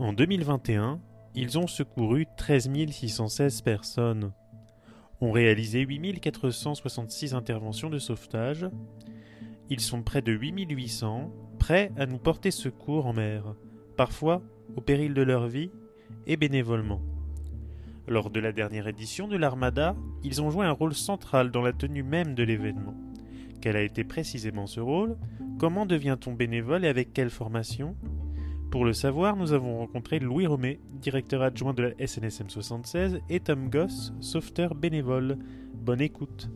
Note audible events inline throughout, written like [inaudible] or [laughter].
En 2021, ils ont secouru 13 616 personnes, ont réalisé 8 466 interventions de sauvetage. Ils sont près de 8 800, prêts à nous porter secours en mer, parfois au péril de leur vie et bénévolement. Lors de la dernière édition de l'Armada, ils ont joué un rôle central dans la tenue même de l'événement. Quel a été précisément ce rôle? Comment devient-on bénévole et avec quelle formation? Pour le savoir, nous avons rencontré Louis Romé, directeur adjoint de la SNSM 76, et Tom Goss, sauveteur bénévole. Bonne écoute.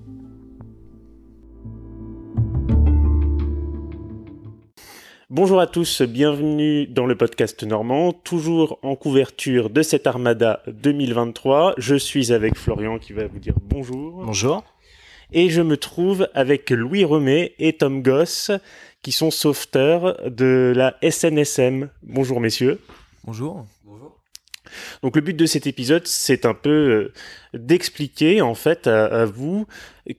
Bonjour à tous, bienvenue dans le podcast normand, toujours en couverture de cette Armada 2023. Je suis avec Florian qui va vous dire bonjour. Bonjour. Et je me trouve avec Louis Romé et Tom Goss qui sont sauveteurs de la SNSM. Bonjour messieurs. Bonjour. Donc le but de cet épisode, c'est un peu euh, d'expliquer en fait à, vous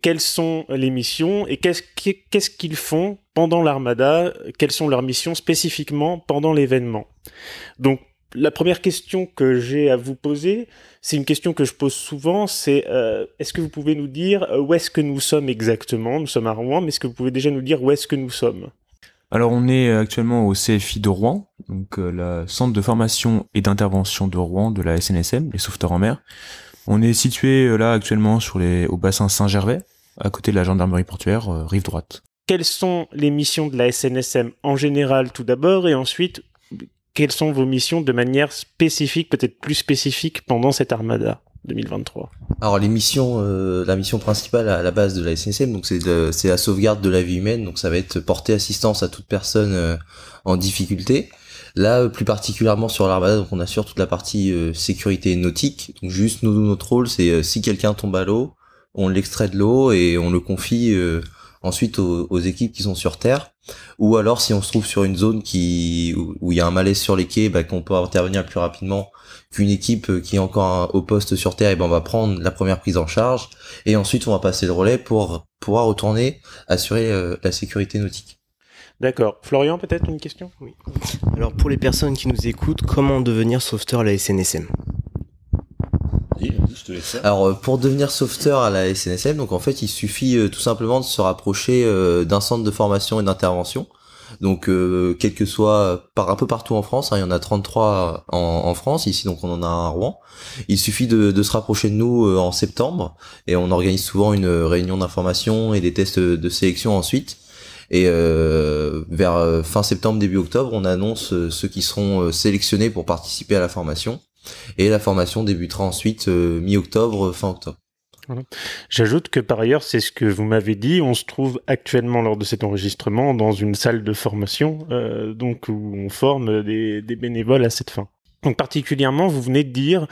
quelles sont les missions et qu'est-ce qu'est-ce qu'ils font pendant l'armada, quelles sont leurs missions spécifiquement pendant l'événement. Donc la première question que j'ai à vous poser, c'est une question que je pose souvent, c'est euh, est-ce que vous pouvez nous dire euh, où est-ce que nous sommes exactement? Nous sommes à Rouen, mais est-ce que vous pouvez déjà nous dire où est-ce que nous sommes? Alors on est actuellement au CFI de Rouen, donc euh, le centre de formation et d'intervention de Rouen de la SNSM, les sauveteurs en mer. On est situé euh, là actuellement sur les au bassin Saint-Gervais, à côté de la gendarmerie portuaire, euh, rive droite. Quelles sont les missions de la SNSM en général tout d'abord et ensuite quelles sont vos missions de manière spécifique, peut-être plus spécifique pendant cette armada 2023 Alors les missions, euh, la mission principale à la base de la SNSM, donc c'est c'est la sauvegarde de la vie humaine, donc ça va être porter assistance à toute personne euh, en difficulté. Là, euh, plus particulièrement sur l'Armada, donc on assure toute la partie sécurité nautique. Donc juste nous, notre rôle, c'est si quelqu'un tombe à l'eau, on l'extrait de l'eau et on le confie ensuite aux, équipes qui sont sur terre. Ou alors si on se trouve sur une zone qui où il y a un malaise sur les quais, bah, qu'on peut intervenir plus rapidement qu'une équipe qui est encore au poste sur terre, et ben on va prendre la première prise en charge et ensuite on va passer le relais pour pouvoir retourner assurer euh, la sécurité nautique. D'accord. Florian, peut-être une question? Oui. Alors pour les personnes qui nous écoutent, comment devenir sauveteur à la SNSM alors euh, pour devenir sauveteur à la SNSM, donc en fait il suffit tout simplement de se rapprocher d'un centre de formation et d'intervention. Donc, euh, quel que soit, par un peu partout en France, hein, il y en a 33 en, en, France, ici donc on en a un à Rouen. Il suffit de, de se rapprocher de nous euh, en septembre et on organise souvent une réunion d'information et des tests de sélection ensuite. Et euh, vers euh, fin septembre, début octobre, on annonce ceux qui seront sélectionnés pour participer à la formation. Et la formation débutera ensuite mi-octobre, fin octobre. J'ajoute que par ailleurs, c'est ce que vous m'avez dit, on se trouve actuellement lors de cet enregistrement dans une salle de formation, euh, donc où on forme des bénévoles à cette fin. Donc particulièrement, vous venez de dire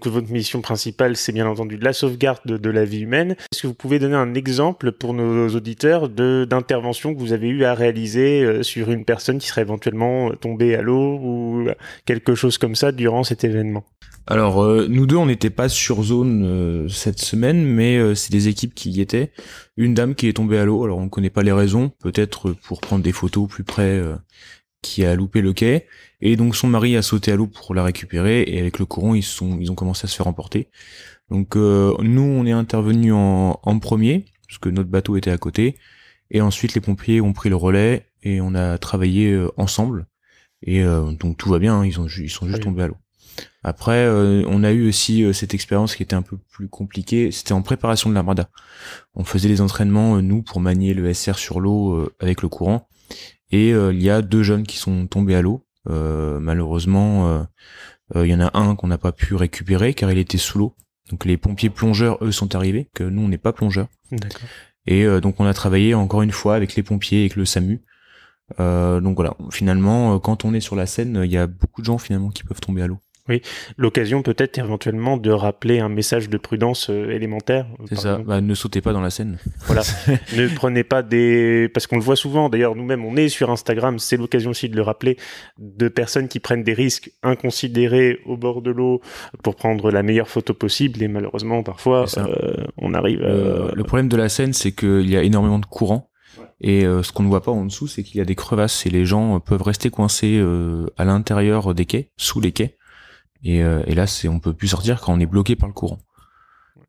que votre mission principale, c'est bien entendu la sauvegarde de, la vie humaine. Est-ce que vous pouvez donner un exemple pour nos auditeurs d'intervention que vous avez eu à réaliser euh, sur une personne qui serait éventuellement tombée à l'eau ou quelque chose comme ça durant cet événement? Alors euh, nous deux on n'était pas sur zone euh, cette semaine mais c'est des équipes qui y étaient. Une dame qui est tombée à l'eau, alors on ne connaît pas les raisons, peut-être pour prendre des photos plus près qui a loupé le quai et donc son mari a sauté à l'eau pour la récupérer et avec le courant ils sont ils ont commencé à se faire emporter. Donc euh, nous on est intervenu en, en premier parce que notre bateau était à côté et ensuite les pompiers ont pris le relais et on a travaillé euh, ensemble et euh, donc tout va bien, hein, ils ont ils sont juste tombés à l'eau. Après, on a eu aussi cette expérience qui était un peu plus compliquée. C'était en préparation de l'armada. On faisait les entraînements nous pour manier le SR sur l'eau avec le courant. Et il y a deux jeunes qui sont tombés à l'eau euh, malheureusement, euh, euh, il y en a un qu'on n'a pas pu récupérer car il était sous l'eau. Donc les pompiers plongeurs, eux, sont arrivés, que nous, on n'est pas plongeurs. Et donc on a travaillé encore une fois avec les pompiers, avec le SAMU. donc voilà, finalement, quand on est sur la scène, il y a beaucoup de gens finalement qui peuvent tomber à l'eau. Oui, l'occasion peut-être éventuellement de rappeler un message de prudence euh, élémentaire. C'est ça, bah, ne sautez pas dans la scène. Voilà, [laughs] ne prenez pas des... Parce qu'on le voit souvent, d'ailleurs nous-mêmes on est sur Instagram, c'est l'occasion aussi de le rappeler, de personnes qui prennent des risques inconsidérés au bord de l'eau pour prendre la meilleure photo possible et malheureusement parfois euh, on arrive. Le problème de la scène c'est qu'il y a énormément de courant Et ce qu'on ne voit pas en dessous, c'est qu'il y a des crevasses et les gens peuvent rester coincés à l'intérieur des quais, sous les quais. Et, et là, c'est on peut plus sortir quand on est bloqué par le courant.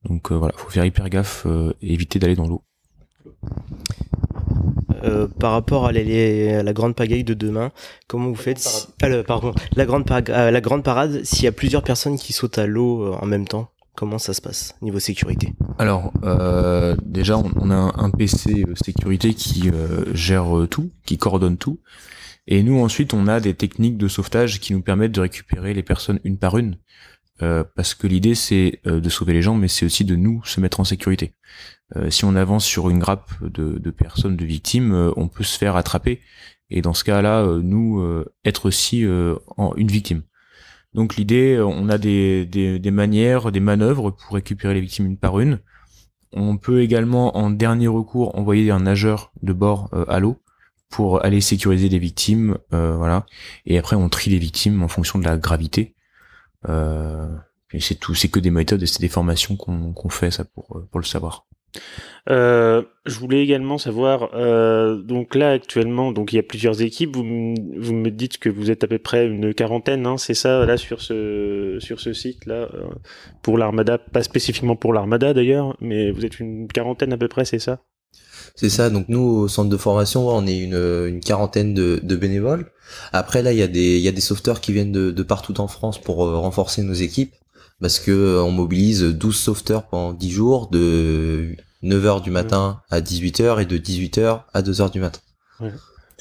Donc voilà, faut faire hyper gaffe, et éviter d'aller dans l'eau. Euh, par rapport à, la grande pagaille de demain, comment vous faites ah, pardon, la grande, euh, la grande parade, s'il y a plusieurs personnes qui sautent à l'eau euh, en même temps, comment ça se passe niveau sécurité? Alors déjà, on, a un, PC sécurité qui gère tout, qui coordonne tout. Et nous ensuite, on a des techniques de sauvetage qui nous permettent de récupérer les personnes une par une. parce que l'idée c'est de sauver les gens, mais c'est aussi de nous se mettre en sécurité. Euh, si on avance sur une grappe de, personnes, de victimes, euh, on peut se faire attraper. Et dans ce cas-là, euh, nous, être aussi en, une victime. Donc l'idée, on a des, des, manières, des manœuvres pour récupérer les victimes une par une. On peut également, en dernier recours, envoyer un nageur de bord à l'eau pour aller sécuriser les victimes, voilà. Et après, on trie les victimes en fonction de la gravité. c'est tout, c'est que des méthodes et c'est des formations qu'on fait ça pour pour le savoir. Euh, je voulais également savoir, euh, donc là actuellement, donc il y a plusieurs équipes. Vous, me dites que vous êtes à peu près une quarantaine, hein, c'est ça, là sur ce sur ce site là, euh, pour l'Armada, pas spécifiquement pour l'Armada d'ailleurs, mais vous êtes une quarantaine à peu près, c'est ça? C'est ça. Donc nous au centre de formation, on est une, une quarantaine de, de bénévoles. Après là, il y a des il y a des sauveteurs qui viennent de, de partout en France pour renforcer nos équipes parce que on mobilise 12 sauveteurs pendant 10 jours de 9h du matin à 18h et de 18h à 2h du matin. Ouais.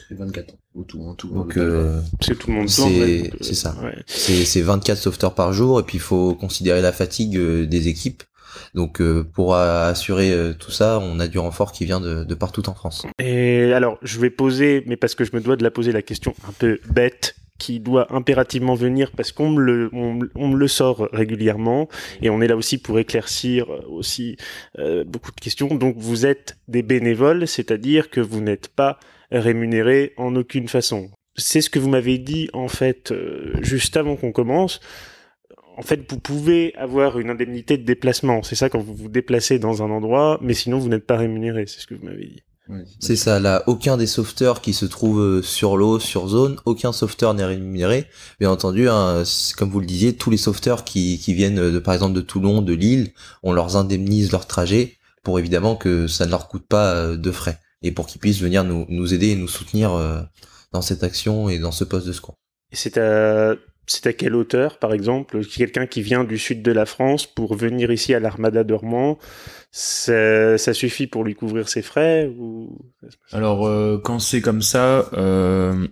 C'est 24 au tout, en tout. Donc euh, c'est tout le monde. C'est c'est ça. Ouais. C'est 24 sauveteurs par jour et puis il faut considérer la fatigue euh, des équipes. Donc euh, pour assurer tout ça, on a du renfort qui vient de, partout en France. Et alors, je vais poser, mais parce que je me dois de la poser la question un peu bête, qui doit impérativement venir parce qu'on me le, sort régulièrement et on est là aussi pour éclaircir aussi euh, beaucoup de questions. Donc vous êtes des bénévoles, c'est-à-dire que vous n'êtes pas rémunérés en aucune façon. C'est ce que vous m'avez dit en fait euh, juste avant qu'on commence. En fait, vous pouvez avoir une indemnité de déplacement. C'est ça quand vous vous déplacez dans un endroit, mais sinon vous n'êtes pas rémunéré. C'est ce que vous m'avez dit c'est ça, là, aucun des sauveteurs qui se trouvent euh, sur l'eau, sur zone, aucun sauveteur n'est rémunéré. Bien entendu, hein, comme vous le disiez, tous les sauveteurs qui, qui viennent, de, par exemple, de Toulon, de Lille, on leur indemnise leur trajet pour évidemment que ça ne leur coûte pas euh, de frais et pour qu'ils puissent venir nous, nous aider et nous soutenir euh, dans cette action et dans ce poste de secours. Et c'est à c'est à quelle hauteur, par exemple? Quelqu'un qui vient du sud de la France pour venir ici à l'Armada dormant, ça, ça, suffit pour lui couvrir ses frais ou... Alors, euh, quand c'est comme ça, euh,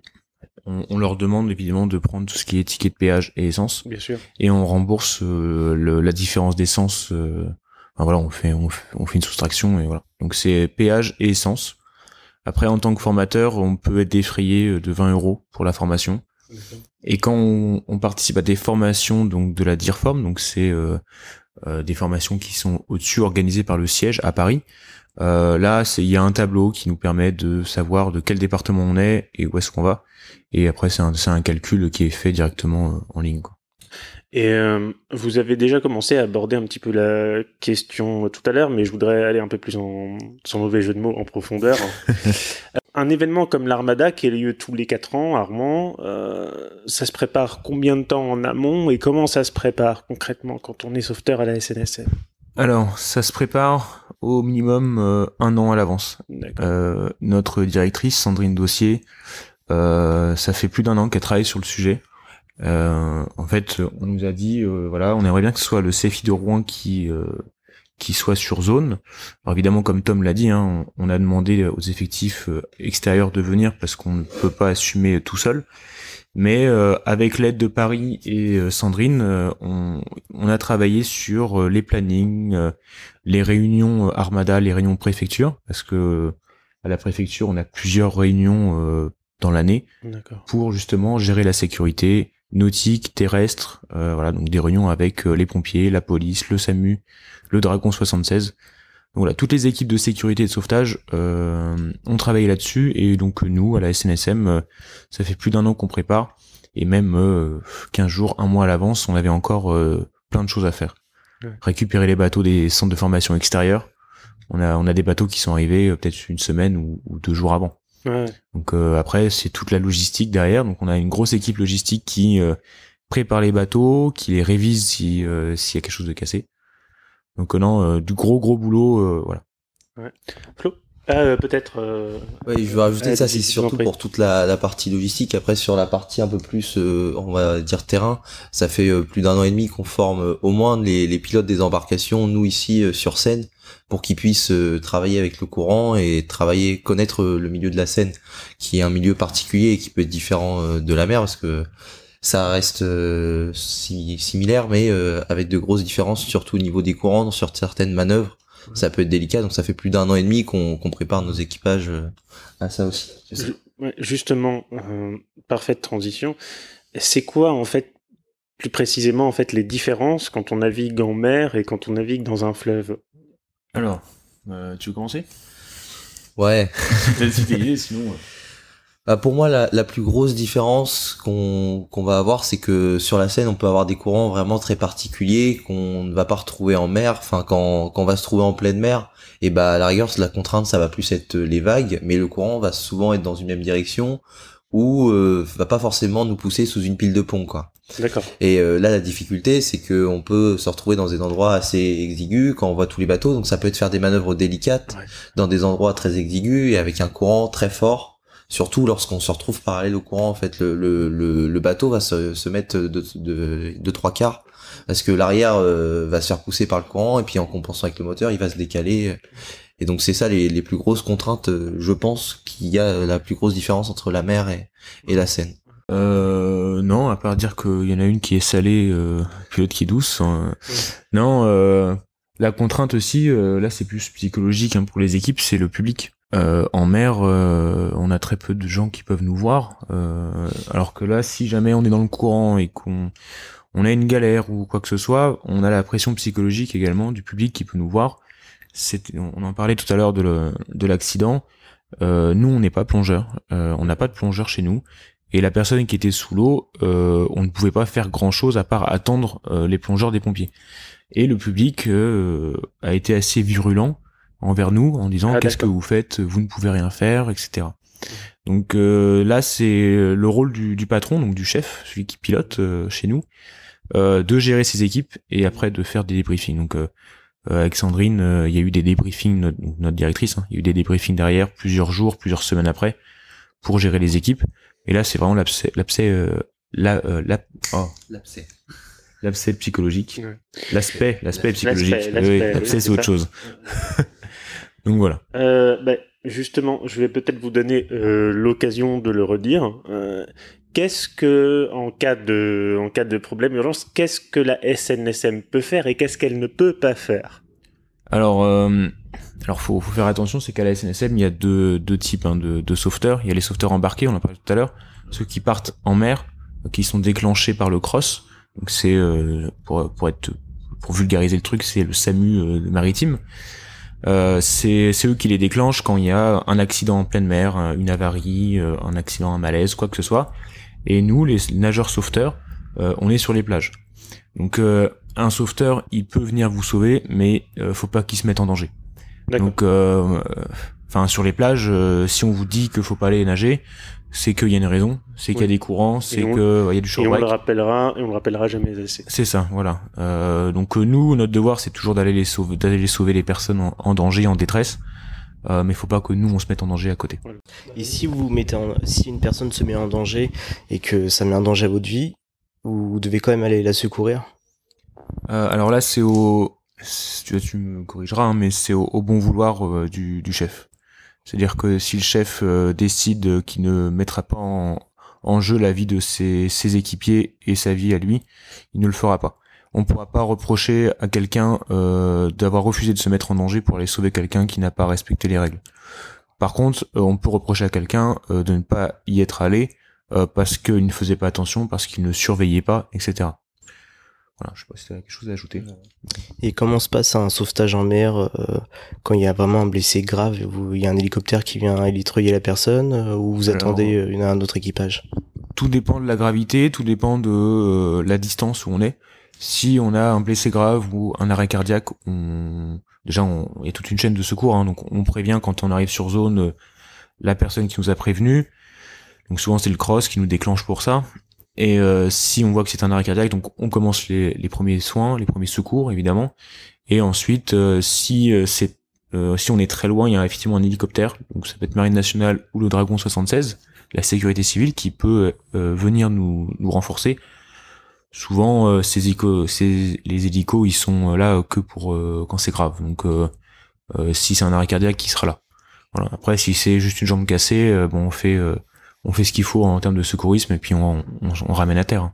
on, on, leur demande évidemment de prendre tout ce qui est ticket de péage et essence. Bien sûr. Et on rembourse euh, le, la différence d'essence. Enfin, voilà, on fait, on fait, une soustraction et voilà. Donc c'est péage et essence. Après, en tant que formateur, on peut être défrayé de 20 euros pour la formation. Et quand on, participe à des formations donc de la DIRFORM, donc c'est euh, euh, des formations qui sont au-dessus organisées par le siège à Paris. Euh, là, il y a un tableau qui nous permet de savoir de quel département on est et où est-ce qu'on va. Et après, c'est un, un, calcul qui est fait directement en ligne. Quoi. Et euh, vous avez déjà commencé à aborder un petit peu la question tout à l'heure, mais je voudrais aller un peu plus en, sans mauvais jeu de mots, en profondeur. [laughs] un événement comme l'Armada qui a lieu tous les quatre ans, Armand, euh, ça se prépare combien de temps en amont et comment ça se prépare concrètement quand on est sauveteur à la SNSM Alors, ça se prépare au minimum euh, un an à l'avance. Euh, notre directrice, Sandrine Dossier, ça fait plus d'un an qu'elle travaille sur le sujet. En fait, on nous a dit, voilà, on aimerait bien que ce soit le CFI de Rouen qui qui soit sur zone. Alors évidemment, comme Tom l'a dit, hein, on a demandé aux effectifs extérieurs de venir parce qu'on ne peut pas assumer tout seul. Mais avec l'aide de Paris et Sandrine, on, on, a travaillé sur les plannings, les réunions Armada, les réunions préfecture, parce que à la préfecture, on a plusieurs réunions dans l'année pour justement gérer la sécurité, nautique, terrestre, euh, voilà, donc des réunions avec euh, les pompiers, la police, le SAMU, le Dragon 76. Donc voilà, toutes les équipes de sécurité et de sauvetage euh, ont travaillé là-dessus et donc nous à la SNSM, ça fait plus d'un an qu'on prépare et même 15 jours, un mois à l'avance, on avait encore plein de choses à faire. Récupérer les bateaux des centres de formation extérieurs On a, on a des bateaux qui sont arrivés euh, peut-être une semaine ou, ou deux jours avant. Ouais. Donc euh, après, c'est toute la logistique derrière. Donc on a une grosse équipe logistique qui euh, prépare les bateaux, qui les révise si euh, s'il y a quelque chose de cassé. Donc euh, non, euh, du gros gros boulot, euh, voilà. Flo? Ah, euh, peut-être. euh, Oui, je veux rajouter Ouais, ça, c'est surtout pour toute la, la partie logistique. Après, sur la partie un peu plus, euh, on va dire terrain, ça fait euh, plus d'un an et demi qu'on forme euh, au moins les, les pilotes des embarcations, nous ici euh, sur Seine, pour qu'ils puissent euh, travailler avec le courant et travailler, connaître euh, le milieu de la Seine, qui est un milieu particulier et qui peut être différent euh, de la mer, parce que ça reste euh, si- similaire, mais euh, avec de grosses différences, surtout au niveau des courants, sur certaines manœuvres. Ça peut être délicat, donc ça fait plus d'un an et demi qu'on prépare nos équipages euh, à ça aussi. Justement, euh, parfaite transition. C'est quoi en fait, plus précisément en fait, les différences quand on navigue en mer et quand on navigue dans un fleuve? Alors, euh, tu veux commencer? Ouais. [laughs] Si t'es idée, sinon. Bah, pour moi, la, la plus grosse différence qu'on qu'on va avoir, c'est que sur la Seine, on peut avoir des courants vraiment très particuliers qu'on ne va pas retrouver en mer. Enfin, quand, quand on va se trouver en pleine mer, et bah à la rigueur, la contrainte, ça va plus être les vagues, mais le courant va souvent être dans une même direction ou euh, va pas forcément nous pousser sous une pile de pont, quoi. D'accord. Et euh, là, la difficulté, c'est que on peut se retrouver dans des endroits assez exigus quand on voit tous les bateaux. Donc, ça peut être faire des manœuvres délicates Ouais. dans des endroits très exigus et avec un courant très fort. Surtout lorsqu'on se retrouve parallèle au courant, en fait, le, le, le, le bateau va se, se mettre de, de, de trois quarts parce que l'arrière euh, va se faire pousser par le courant et puis en compensant avec le moteur, il va se décaler. Et donc, c'est ça les, les plus grosses contraintes, je pense, qu'il y a la plus grosse différence entre la mer et, et la Seine. Euh, non, à part dire qu'il y en a une qui est salée, euh, puis l'autre qui est douce. hein. Non, euh, la contrainte aussi, euh, là c'est plus psychologique hein, pour les équipes, c'est le public. Euh, en mer, euh, on a très peu de gens qui peuvent nous voir, euh, alors que là, si jamais on est dans le courant et qu'on on a une galère ou quoi que ce soit, on a la pression psychologique également du public qui peut nous voir. On en parlait tout à l'heure de l'accident. Nous, on n'est pas plongeur, on n'a pas de plongeur chez nous. Et la personne qui était sous l'eau, on ne pouvait pas faire grand chose à part attendre les plongeurs des pompiers. Et le public a été assez virulent envers nous en disant Ah, qu'est-ce que vous faites, vous ne pouvez rien faire, etc. Donc euh, là, c'est le rôle du, du patron, donc du chef, celui qui pilote euh, chez nous, euh, de gérer ses équipes et après de faire des débriefings. Donc euh, euh, avec Sandrine, euh, il y a eu des débriefings, notre, notre directrice, hein, il y a eu des débriefings derrière plusieurs jours, plusieurs semaines après pour gérer les équipes. Et là, c'est vraiment l'abcès, l'abcès, la, la- oh, L'abcès. l'abcès psychologique. Ouais. L'aspect, l'aspect psychologique. L'aspect, Oui, oui, c'est autre chose. [laughs] Donc voilà. Euh, ben, justement, je vais peut-être vous donner euh, l'occasion de le redire. Euh, qu'est-ce que, en cas de, en cas de problème urgence, qu'est-ce que la SNSM peut faire et qu'est-ce qu'elle ne peut pas faire? Alors, euh, alors faut, faut faire attention, c'est qu'à la SNSM, il y a deux, deux types hein, de, de sauveteurs. Il y a les sauveteurs embarqués, on en parlait tout à l'heure, ceux qui partent en mer, qui sont déclenchés par le cross. Donc c'est euh, pour, pour être pour vulgariser le truc, c'est le SAMU euh, maritime. Euh, c'est eux qui les déclenchent quand il y a un accident en pleine mer, un- une avarie, euh, un accident, un malaise, quoi que ce soit. Et nous, les nageurs sauveteurs, euh, on est sur les plages. Donc euh, un sauveteur, il peut venir vous sauver, mais euh, faut pas qu'il se mette en danger. Donc, euh, enfin, sur les plages, euh, si on vous dit qu'il faut pas aller nager, c'est qu'il y a une raison, c'est qu'il y a des courants, c'est on- que il y a du Et shore on le rappellera, et on le rappellera jamais assez. C'est ça, voilà. Euh, donc euh, nous, notre devoir, c'est toujours d'aller les sauver, d'aller les sauver les personnes en, en danger, en détresse. Euh, mais faut pas que nous on se mette en danger à côté. Et si vous mettez en- si une personne se met en danger et que ça met en danger à votre vie, vous devez quand même aller la secourir? Euh, alors là, c'est au, tu, tu me corrigeras, hein, mais c'est au, bon vouloir euh, du, du chef. C'est-à-dire que si le chef euh, décide qu'il ne mettra pas en, jeu la vie de ses, équipiers et sa vie à lui, il ne le fera pas. On ne pourra pas reprocher à quelqu'un euh, d'avoir refusé de se mettre en danger pour aller sauver quelqu'un qui n'a pas respecté les règles. Par contre, on peut reprocher à quelqu'un de ne pas y être allé parce qu'il ne faisait pas attention, parce qu'il ne surveillait pas, etc. Voilà, je sais pas si tu as quelque chose à ajouter. Et comment se passe un sauvetage en mer euh, quand il y a vraiment un blessé grave où il y a un hélicoptère qui vient élitreiller la personne euh, ou vous Alors- attendez euh, une- un autre équipage? Tout dépend de la gravité, tout dépend de euh, la distance où on est. Si on a un blessé grave ou un arrêt cardiaque, on déjà on... il y a toute une chaîne de secours, hein, donc on prévient quand on arrive sur zone la personne qui nous a prévenu. Donc souvent c'est le cross qui nous déclenche pour ça. Et euh, si on voit que c'est un arrêt cardiaque, donc on commence les, les, premiers soins, les premiers secours évidemment. Et ensuite, euh, si c'est si on est très loin, il y a effectivement un hélicoptère, donc ça peut être Marine nationale ou le Dragon 76, la sécurité civile qui peut venir nous, nous renforcer souvent euh, ces, ces, les hélicos ils sont là que pour euh, quand c'est grave donc euh, si c'est un arrêt cardiaque qui sera là voilà. après si c'est juste une jambe cassée bon on fait on fait ce qu'il faut en termes de secourisme et puis on, on, on ramène à terre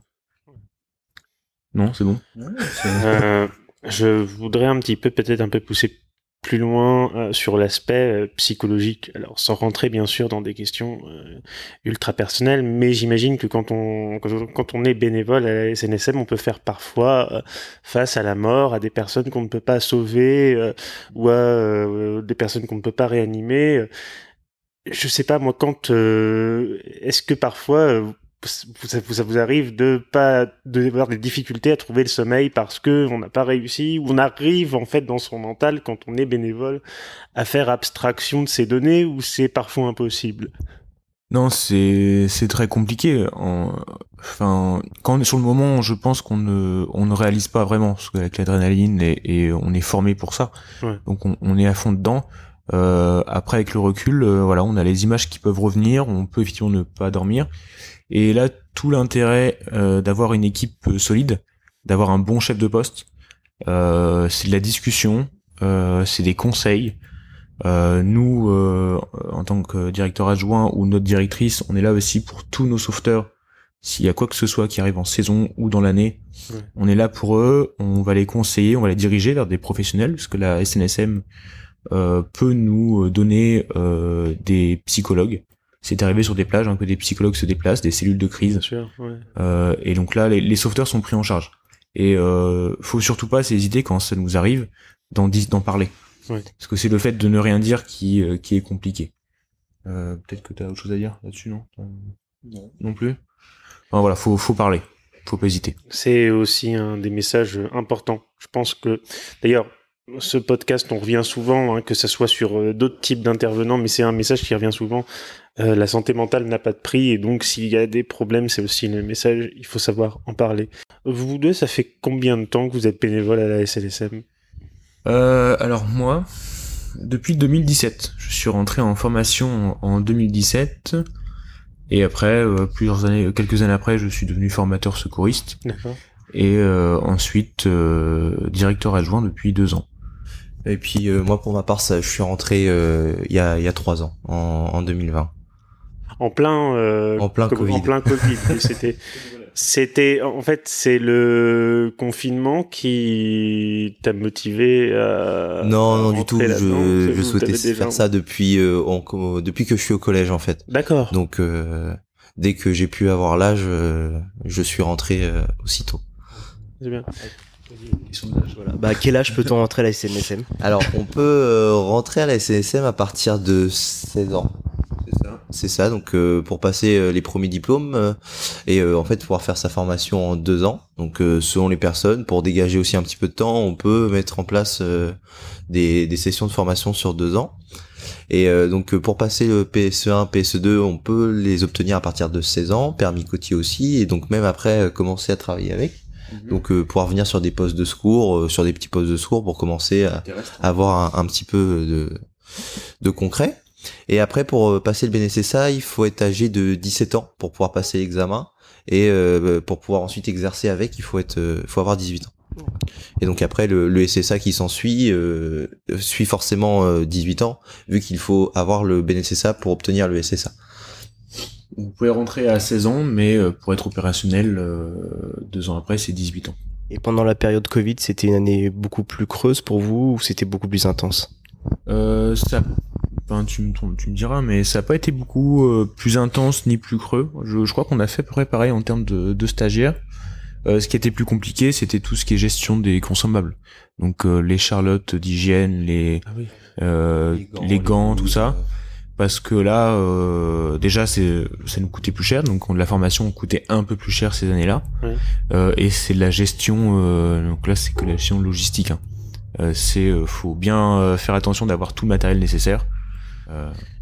non c'est bon [laughs] je voudrais un petit peu peut-être un peu pousser plus loin euh, sur l'aspect euh, psychologique. Alors sans rentrer bien sûr dans des questions euh, ultra personnelles, mais j'imagine que quand on quand on est bénévole à la SNSM, on peut faire parfois face à la mort, à des personnes qu'on ne peut pas sauver ou à des personnes qu'on ne peut pas réanimer. Je sais pas moi quand est-ce que parfois ça, ça vous arrive de pas de avoir des difficultés à trouver le sommeil parce que on n'a pas réussi ou on arrive en fait dans son mental quand on est bénévole à faire abstraction de ces données ou c'est parfois impossible? Non c'est c'est très compliqué enfin quand on est sur le moment je pense qu'on ne on ne réalise pas vraiment parce qu'avec l'adrénaline et, et, on est formé pour ça. Donc on, on, est à fond dedans euh, après avec le recul euh, voilà on a les images qui peuvent revenir on peut effectivement ne pas dormir et là, tout l'intérêt euh, d'avoir une équipe euh, solide, d'avoir un bon chef de poste, euh, c'est de la discussion, euh, c'est des conseils. Euh, nous, en tant que directeur adjoint ou notre directrice, on est là aussi pour tous nos sauveteurs. S'il y a quoi que ce soit qui arrive en saison ou dans l'année, on est là pour eux. On va les conseiller, on va les diriger vers des professionnels, parce que la SNSM peut nous donner des psychologues c'est arrivé sur des plages hein, que des psychologues se déplacent, des cellules de crise. euh, et donc là, les, les, sauveteurs sont pris en charge. Et euh, faut surtout pas s'hésiter quand ça nous arrive d'en d'en parler. Parce que c'est le fait de ne rien dire qui euh, qui est compliqué. Euh, Peut-être que tu as autre chose à dire là-dessus, non? Non. Non plus? Enfin, voilà, faut faut parler. Faut pas hésiter. C'est aussi un des messages importants. Je pense que d'ailleurs ce podcast, on revient souvent, hein, que ce soit sur euh, d'autres types d'intervenants, mais c'est un message qui revient souvent. Euh, la santé mentale n'a pas de prix, et donc s'il y a des problèmes, c'est aussi le message, il faut savoir en parler. Vous deux, ça fait combien de temps que vous êtes bénévole à la SLSM euh, Alors moi, depuis 2017, je suis rentré en formation en 2017, et après, plusieurs années, quelques années après, je suis devenu formateur secouriste. Et ensuite, directeur adjoint depuis deux ans. Et puis euh, moi pour ma part ça, je suis rentré euh, il y a il y a trois ans en, en 2020. En plein euh, en plein Covid. En plein Covid. [laughs] c'était c'était en fait c'est le confinement qui t'a motivé à non non du tout je, je souhaitais faire ça depuis euh, depuis que je suis au collège en fait d'accord donc euh, dès que j'ai pu avoir l'âge je suis rentré aussitôt c'est bien Bah, quel âge peut-on rentrer à la SNSM Alors, on peut euh, rentrer à la SNSM à partir de 16 ans. C'est ça? C'est ça. Donc, euh, pour passer euh, les premiers diplômes et en fait pouvoir faire sa formation en deux ans. Donc, selon les personnes, pour dégager aussi un petit peu de temps, on peut mettre en place des, des sessions de formation sur deux ans. Et donc pour passer le PSE1, PSE2, on peut les obtenir à partir de 16 ans, permis côtier aussi, et donc même après commencer à travailler avec. Mhm. Donc euh, pouvoir venir sur des postes de secours, euh, sur des petits postes de secours pour commencer à, avoir un, petit peu de, de concret. Et après pour euh, passer le BNSSA, il faut être âgé de 17 ans pour pouvoir passer l'examen et pour pouvoir ensuite exercer avec, il faut être faut avoir 18 ans. Et donc après le, le SSA qui s'ensuit suit forcément 18 ans vu qu'il faut avoir le BNSSA pour obtenir le SSA. Vous pouvez rentrer à 16 ans, mais euh, pour être opérationnel, euh, deux ans après, c'est 18 ans. Et pendant la période Covid, c'était une année beaucoup plus creuse pour vous ou c'était beaucoup plus intense? Euh, ça, enfin, tu, me, tu me diras, mais ça n'a pas été beaucoup euh, plus intense ni plus creux. Je, je crois qu'on a fait à peu près pareil en termes de, de stagiaires. ce qui était plus compliqué, c'était tout ce qui est gestion des consommables. Donc les charlottes d'hygiène, les, ah les gants, les gants tout ça parce que là, euh, déjà, c'est ça nous coûtait plus cher, donc la formation coûtait un peu plus cher ces années-là. Euh, et c'est de la gestion. euh, donc là, c'est que la gestion logistique. Hein. C'est faut bien faire attention d'avoir tout le matériel nécessaire.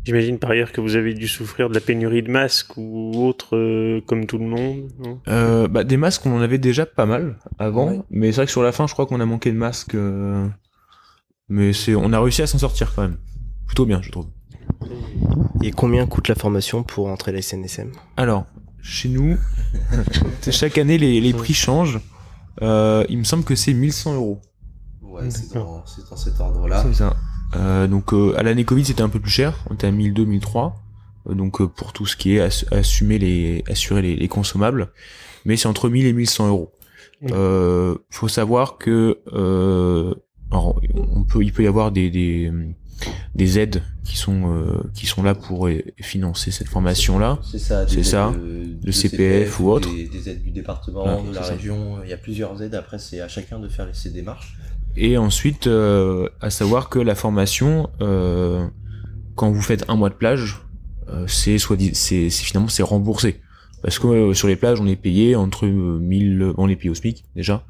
J'imagine par ailleurs que vous avez dû souffrir de la pénurie de masques ou autre, euh, comme tout le monde. non? Bah, des masques, on en avait déjà pas mal avant, mais c'est vrai que sur la fin, je crois qu'on a manqué de masques. Mais c'est, on a réussi à s'en sortir quand même. Plutôt bien, je trouve. Et combien coûte la formation pour entrer à la SNSM Alors, chez nous, [laughs] chaque année, les, les prix changent. Euh, il me semble que c'est 1100 euros. Ouais, c'est dans, c'est dans cet ordre-là. C'est ça. Euh, donc, euh, à l'année Covid, c'était un peu plus cher. On était à 1200, 1300. Euh, donc, euh, pour tout ce qui est ass- assumer les, assurer les, les consommables. Mais c'est entre 1000 et 1100 euros. Euh, faut savoir que euh, alors, on peut, il peut y avoir des, des, des aides qui sont euh, qui sont là pour euh, financer cette formation là. C'est ça, C'est de, le CPF ou autre. Des, des aides du département, de la ça. région. Il y a plusieurs aides. Après, c'est à chacun de faire ces démarches. Et ensuite, euh, à savoir que la formation, euh, quand vous faites un mois de plage, euh, c'est soit c'est finalement c'est remboursé parce que euh, sur les plages on est payé entre euh, 1000 on est payé au SMIC déjà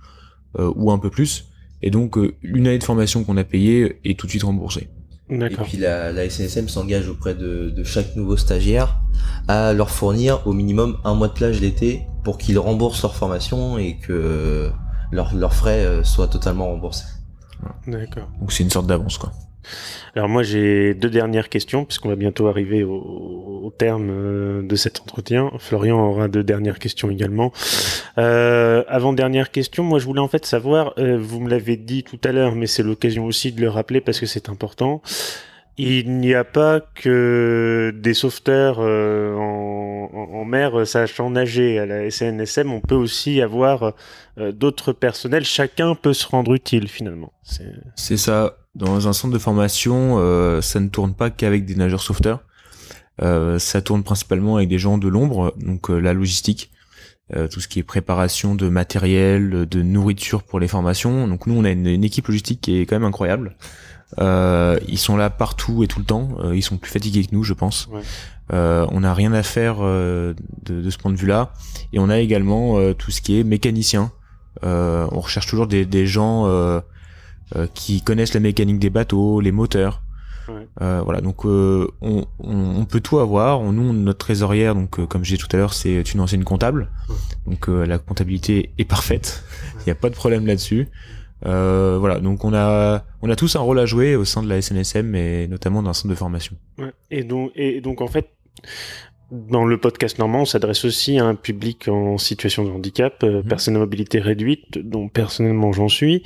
euh, ou un peu plus et donc une année de formation qu'on a payée est tout de suite remboursée. Et puis la, la SNSM s'engage auprès de, de chaque nouveau stagiaire à leur fournir au minimum un mois de plage l'été pour qu'ils remboursent leur formation et que leurs leurs frais euh, soient totalement remboursés. D'accord. Donc c'est une sorte d'avance quoi. Alors moi j'ai deux dernières questions puisqu'on va bientôt arriver au, au terme euh, de cet entretien. Florian aura deux dernières questions également. Euh, avant dernière question, moi je voulais en fait savoir, euh, vous me l'avez dit tout à l'heure, mais c'est l'occasion aussi de le rappeler parce que c'est important. Il n'y a pas que des sauveteurs en, en- mer sachant nager à la SNSM. On peut aussi avoir d'autres personnels. Chacun peut se rendre utile finalement. C'est ça. Dans un centre de formation, ça ne tourne pas qu'avec des nageurs sauveteurs. Euh, ça tourne principalement avec des gens de l'ombre, donc euh, la logistique, euh, tout ce qui est préparation de matériel, de nourriture pour les formations. Donc nous, on a une, une équipe logistique qui est quand même incroyable. Euh, ils sont là partout et tout le temps. Euh, ils sont plus fatigués que nous, je pense. Ouais. Euh, on n'a rien à faire euh, de, de ce point de vue-là. Et on a également euh, tout ce qui est mécanicien. Euh, on recherche toujours des, des gens euh, euh, qui connaissent la mécanique des bateaux, les moteurs. Ouais. Euh, voilà, donc euh, on, on, on peut tout avoir. On, nous, notre trésorière, donc euh, comme j'ai tout à l'heure, c'est une ancienne comptable. Donc euh, la comptabilité est parfaite. Il [laughs] n'y a pas de problème là-dessus. Euh, voilà, donc on a on a tous un rôle à jouer au sein de la SNSM et notamment dans un centre de formation. Ouais. Et donc, et donc en fait, dans le podcast normand, on s'adresse aussi à un public en situation de handicap, euh, Mhm. personnes à mobilité réduite, dont personnellement j'en suis.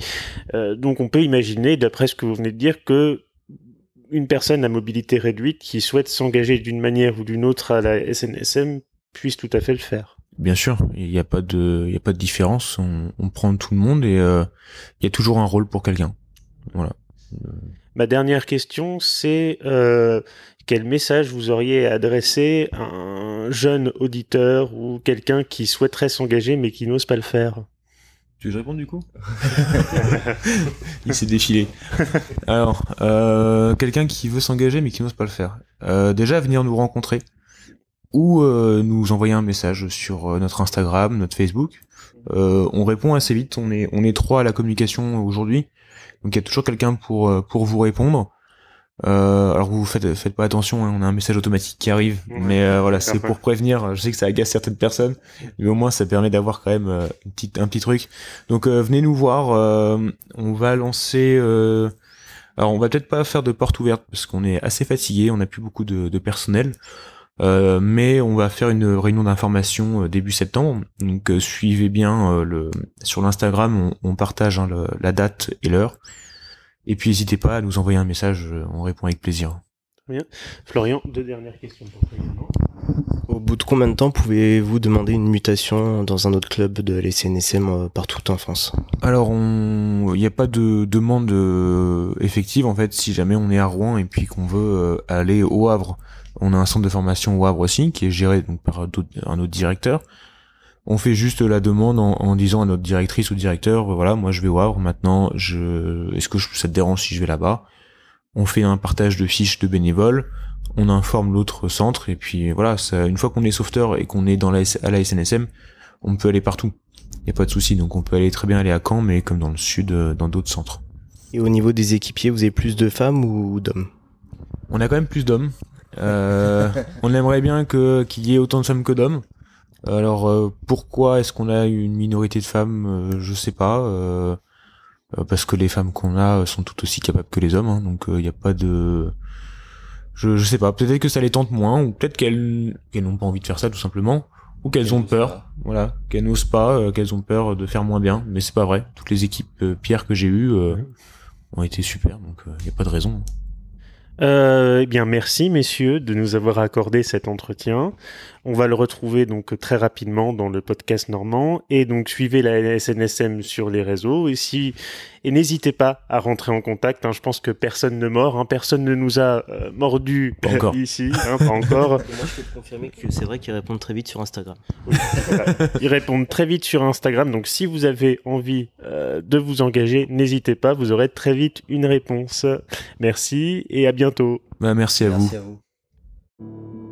Euh, donc on peut imaginer, d'après ce que vous venez de dire, que une personne à mobilité réduite qui souhaite s'engager d'une manière ou d'une autre à la SNSM puisse tout à fait le faire. Bien sûr, il n'y a pas de il y a pas de différence. On, on prend tout le monde et euh, il y a toujours un rôle pour quelqu'un. Voilà. Ma dernière question, c'est euh, quel message vous auriez à adresser à un jeune auditeur ou quelqu'un qui souhaiterait s'engager mais qui n'ose pas le faire? Tu veux que je réponde du coup [laughs] Il s'est défilé. Alors, euh, quelqu'un qui veut s'engager mais qui n'ose pas le faire. Euh, déjà, venir nous rencontrer ou euh, nous envoyer un message sur notre Instagram, notre Facebook. On répond assez vite. On est on est trois à la communication aujourd'hui, donc il y a toujours quelqu'un pour vous répondre. Euh, alors vous faites faites pas attention, hein, on a un message automatique qui arrive, Ouais, mais euh, voilà, c'est pour prévenir. Je sais que ça agace certaines personnes, mais au moins ça permet d'avoir quand même euh, une petite, un petit truc. Donc euh, venez nous voir. euh, on va lancer. euh, alors on va peut-être pas faire de porte ouverte parce qu'on est assez fatigué, on n'a plus beaucoup de, de personnel. Euh, mais on va faire une réunion d'information euh, début septembre. Donc euh, suivez bien euh, le sur l'Instagram, on, on partage hein, le- la date et l'heure. Et puis n'hésitez pas à nous envoyer un message, euh, on répond avec plaisir. Florian, deux dernières questions pour toi également. Au bout de combien de temps pouvez-vous demander une mutation dans un autre club de la SNSM euh, partout en France? Alors, on- il n'y a pas de demande euh, effective en fait. Si jamais on est à Rouen et puis qu'on veut euh, aller au Havre, on a un centre de formation au Havre aussi qui est géré donc par un autre directeur. On fait juste la demande en, en disant à notre directrice ou directeur, euh, voilà, moi je vais au Havre maintenant. Je, est-ce que je- ça te dérange si je vais là-bas? On fait un partage de fiches de bénévoles. on informe l'autre centre et puis voilà, ça, une fois qu'on est sauveteur et qu'on est dans la, à la SNSM, on peut aller partout. Il y a pas de souci, donc on peut aller très bien aller à Caen, mais comme dans le sud, euh, dans d'autres centres. Et au niveau des équipiers, vous avez plus de femmes ou d'hommes? On a quand même plus d'hommes. Euh, [laughs] on aimerait bien que qu'il y ait autant de femmes que d'hommes. Alors euh, pourquoi est-ce qu'on a une minorité de femmes euh, Je sais pas. Euh, parce que les femmes qu'on a sont tout aussi capables que les hommes, hein, donc il n'y a pas de je, je sais pas, peut-être que ça les tente moins, ou peut-être qu'elles qu'elles n'ont pas envie de faire ça tout simplement, ou qu'elles ont peur, voilà, qu'elles n'osent pas, qu'elles ont peur de faire moins bien, mais c'est pas vrai. Toutes les équipes euh, pierres que j'ai eues euh, ont été super, donc il n'y a pas de raison. Eh bien, merci messieurs de nous avoir accordé cet entretien. On va le retrouver donc très rapidement dans le podcast normand et donc suivez la SNSM sur les réseaux et si et n'hésitez pas à rentrer en contact. Hein, je pense que personne ne mord, hein, personne ne nous a euh, mordu Pas encore. ici, hein, pas encore. [laughs] Moi, je peux te confirmer que c'est vrai qu'ils répondent très vite sur Instagram. Ils répondent très vite sur Instagram, donc si vous avez envie euh, de vous engager, n'hésitez pas, vous aurez très vite une réponse. Merci et à bientôt. Bah, merci à vous. Merci à vous.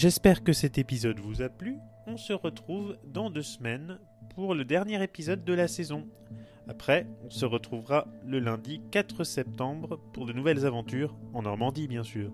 J'espère que cet épisode vous a plu. On se retrouve dans deux semaines pour le dernier épisode de la saison. Après, on se retrouvera le lundi 4 septembre pour de nouvelles aventures, en Normandie bien sûr.